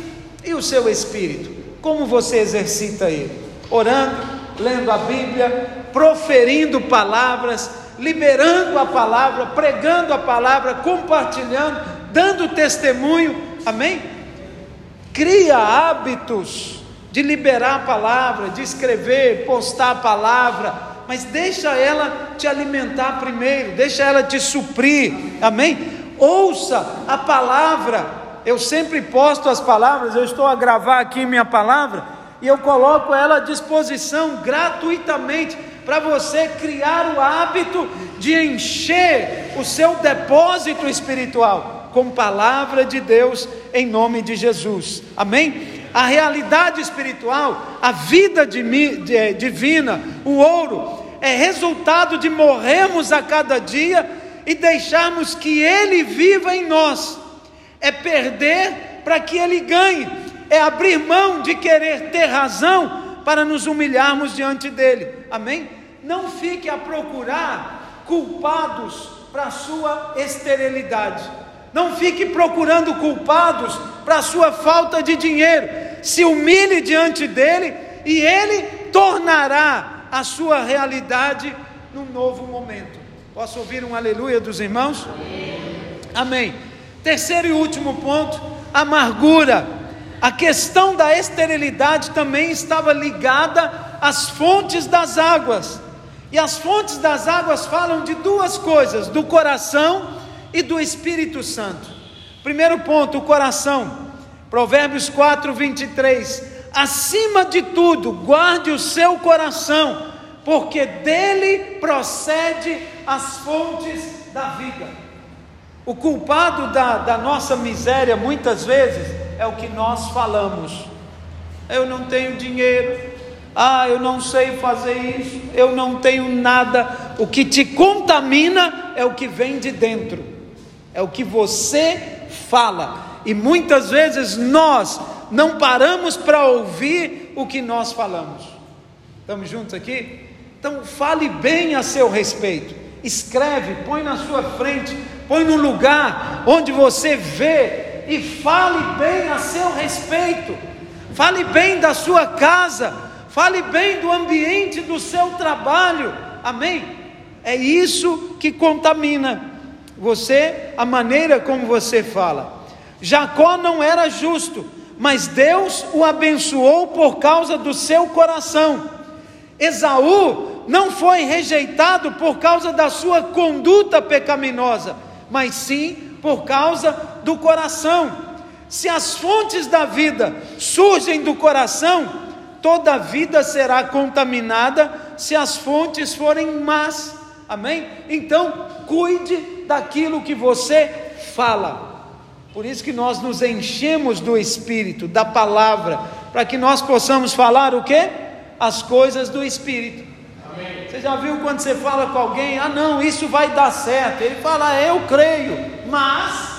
A: E o seu espírito? Como você exercita ele? Orando, lendo a Bíblia, proferindo palavras, liberando a palavra, pregando a palavra, compartilhando, dando testemunho. Amém? Cria hábitos de liberar a palavra, de escrever, postar a palavra, mas deixa ela te alimentar primeiro, deixa ela te suprir, amém? Ouça a palavra, eu sempre posto as palavras, eu estou a gravar aqui minha palavra, e eu coloco ela à disposição gratuitamente para você criar o hábito de encher o seu depósito espiritual com palavra de Deus em nome de Jesus. Amém? A realidade espiritual, a vida divina, o ouro, é resultado de morrermos a cada dia e deixarmos que Ele viva em nós. É perder para que Ele ganhe, é abrir mão de querer ter razão para nos humilharmos diante dEle. Amém? Não fique a procurar culpados para a sua esterilidade. Não fique procurando culpados para a sua falta de dinheiro. Se humilhe diante dele e ele tornará a sua realidade num novo momento. Posso ouvir um aleluia dos irmãos? Amém. Amém. Terceiro e último ponto: amargura. A questão da esterilidade também estava ligada às fontes das águas. E as fontes das águas falam de duas coisas: do coração e do Espírito Santo. Primeiro ponto, o coração. Provérbios 4, 23. Acima de tudo, guarde o seu coração, porque dele procede as fontes da vida. O culpado da, da nossa miséria, muitas vezes, é o que nós falamos. Eu não tenho dinheiro, ah, eu não sei fazer isso, eu não tenho nada. O que te contamina é o que vem de dentro, é o que você fala. E muitas vezes nós não paramos para ouvir o que nós falamos. Estamos juntos aqui? Então fale bem a seu respeito. Escreve, põe na sua frente, põe no lugar onde você vê e fale bem a seu respeito. Fale bem da sua casa, fale bem do ambiente do seu trabalho. Amém? É isso que contamina você, a maneira como você fala. Jacó não era justo, mas Deus o abençoou por causa do seu coração. Esaú não foi rejeitado por causa da sua conduta pecaminosa, mas sim por causa do coração. Se as fontes da vida surgem do coração, toda a vida será contaminada se as fontes forem más. Amém? Então, cuide daquilo que você fala. Por isso que nós nos enchemos do Espírito, da palavra, para que nós possamos falar o que? As coisas do Espírito. Amém. Você já viu quando você fala com alguém, ah não, isso vai dar certo. Ele fala, ah, eu creio, mas.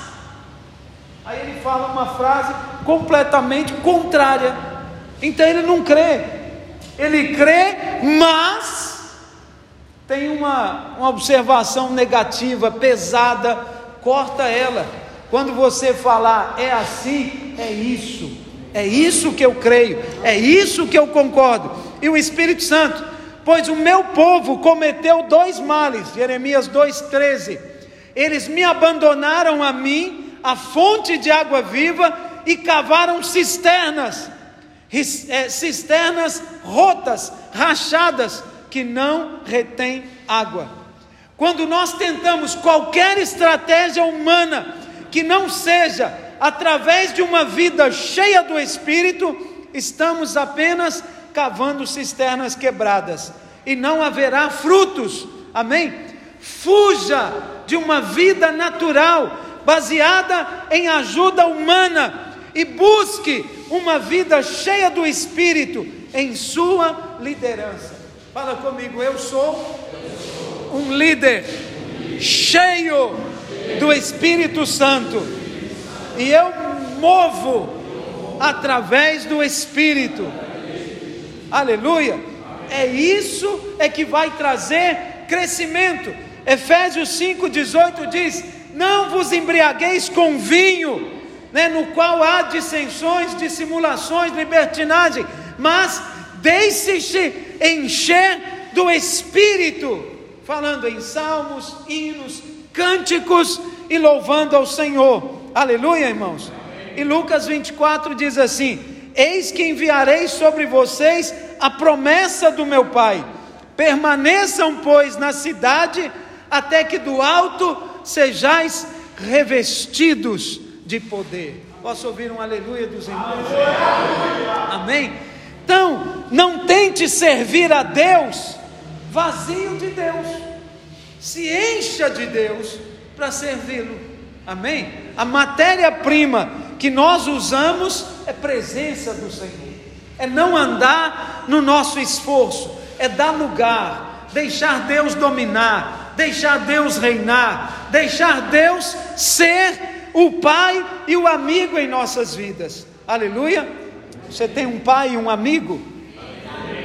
A: Aí ele fala uma frase completamente contrária. Então ele não crê. Ele crê, mas tem uma, uma observação negativa, pesada, corta ela quando você falar é assim, é isso, é isso que eu creio, é isso que eu concordo. E o Espírito Santo, pois o meu povo cometeu dois males, Jeremias 2,13. Eles me abandonaram a mim, a fonte de água viva, e cavaram cisternas, é, cisternas rotas, rachadas, que não retêm água. Quando nós tentamos qualquer estratégia humana que não seja através de uma vida cheia do Espírito, estamos apenas cavando cisternas quebradas e não haverá frutos. Amém? Fuja de uma vida natural baseada em ajuda humana e busque uma vida cheia do Espírito em sua liderança. Fala comigo, eu sou um líder cheio do Espírito Santo. E eu movo através do Espírito. Aleluia. É isso é que vai trazer crescimento. Efésios 5:18 diz: "Não vos embriagueis com vinho, né, no qual há dissensões, dissimulações, libertinagem, mas deixe-se encher do Espírito." Falando em salmos, hinos, cânticos e louvando ao Senhor. Aleluia, irmãos. E Lucas 24 diz assim: Eis que enviarei sobre vocês a promessa do meu Pai. Permaneçam, pois, na cidade, até que do alto sejais revestidos de poder. Posso ouvir um aleluia dos irmãos? Amém? Então, não tente servir a Deus vazio de Deus se encha de Deus para servi-lo. Amém? A matéria-prima que nós usamos é presença do Senhor. É não andar no nosso esforço, é dar lugar, deixar Deus dominar, deixar Deus reinar, deixar Deus ser o pai e o amigo em nossas vidas. Aleluia? Você tem um pai e um amigo?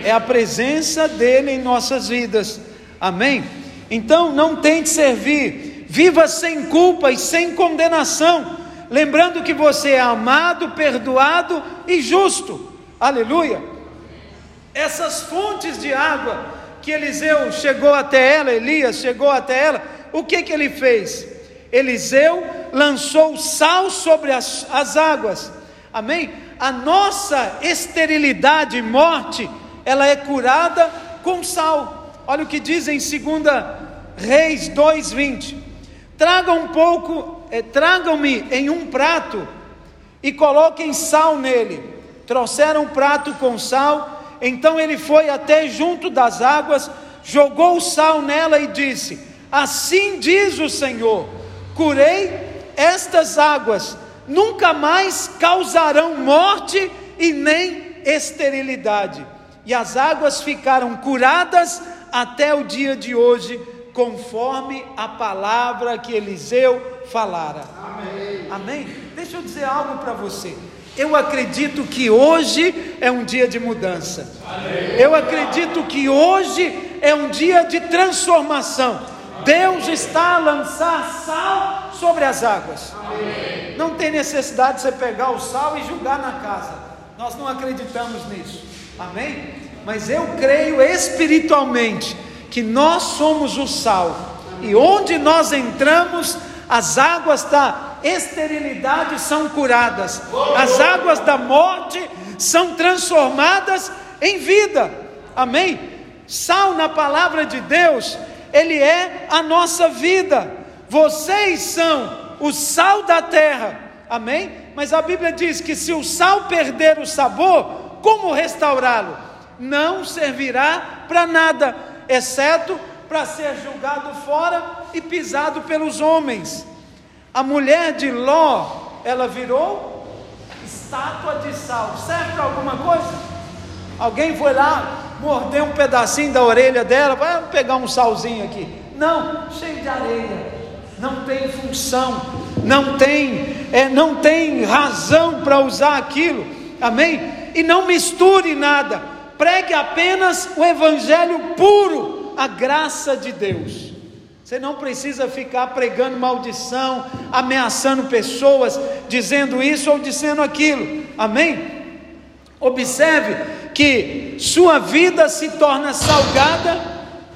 A: É a presença dele em nossas vidas. Amém? Então não tente servir, viva sem culpa e sem condenação, lembrando que você é amado, perdoado e justo. Aleluia. Essas fontes de água que Eliseu chegou até ela, Elias chegou até ela, o que que ele fez? Eliseu lançou sal sobre as, as águas. Amém? A nossa esterilidade e morte, ela é curada com sal. Olha o que diz em 2 Reis 2:20. Tragam um pouco, eh, tragam-me em um prato e coloquem sal nele. Trouxeram um prato com sal Então ele foi até junto das águas, jogou o sal nela e disse: Assim diz o Senhor: curei estas águas, nunca mais causarão morte e nem esterilidade. E as águas ficaram curadas até o dia de hoje, conforme a palavra que Eliseu falara. Amém. Amém? Deixa eu dizer algo para você. Eu acredito que hoje é um dia de mudança. Amém. Eu acredito que hoje é um dia de transformação. Deus está a lançar sal sobre as águas. Amém. Não tem necessidade de você pegar o sal e jogar na casa. Nós não acreditamos nisso. Amém? Mas eu creio espiritualmente que nós somos o sal. E onde nós entramos, as águas da esterilidade são curadas, as águas da morte são transformadas em vida. Amém? Sal na palavra de Deus, ele é a nossa vida. Vocês são o sal da terra. Amém? Mas a Bíblia diz que se o sal perder o sabor, como restaurá-lo? Não servirá para nada, exceto para ser julgado fora e pisado pelos homens. A mulher de Ló, ela virou estátua de sal. Serve para alguma coisa? Alguém foi lá, mordeu um pedacinho da orelha dela, vai pegar um salzinho aqui. Não, cheio de areia. Não tem função, não tem, é, não tem razão para usar aquilo. Amém? E não misture nada. Pregue apenas o evangelho puro, a graça de Deus. Você não precisa ficar pregando maldição, ameaçando pessoas, dizendo isso ou dizendo aquilo. Amém? Observe que sua vida se torna salgada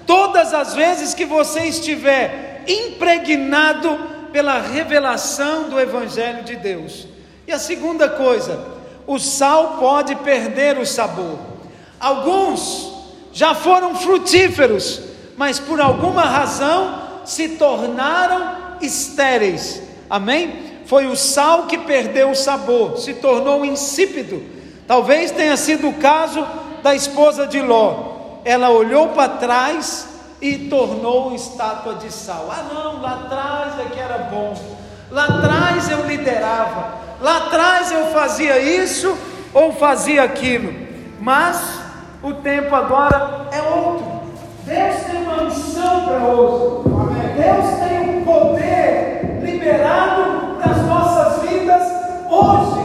A: todas as vezes que você estiver impregnado pela revelação do Evangelho de Deus. E a segunda coisa, o sal pode perder o sabor. Alguns já foram frutíferos, mas por alguma razão se tornaram estéreis. Amém? Foi o sal que perdeu o sabor, se tornou insípido. Talvez tenha sido o caso da esposa de Ló. Ela olhou para trás e tornou estátua de sal. Ah, não, lá atrás é que era bom. Lá atrás eu liderava. Lá atrás eu fazia isso ou fazia aquilo. Mas o tempo agora é outro. Deus tem uma missão para hoje. Deus tem um poder liberado para as nossas vidas hoje.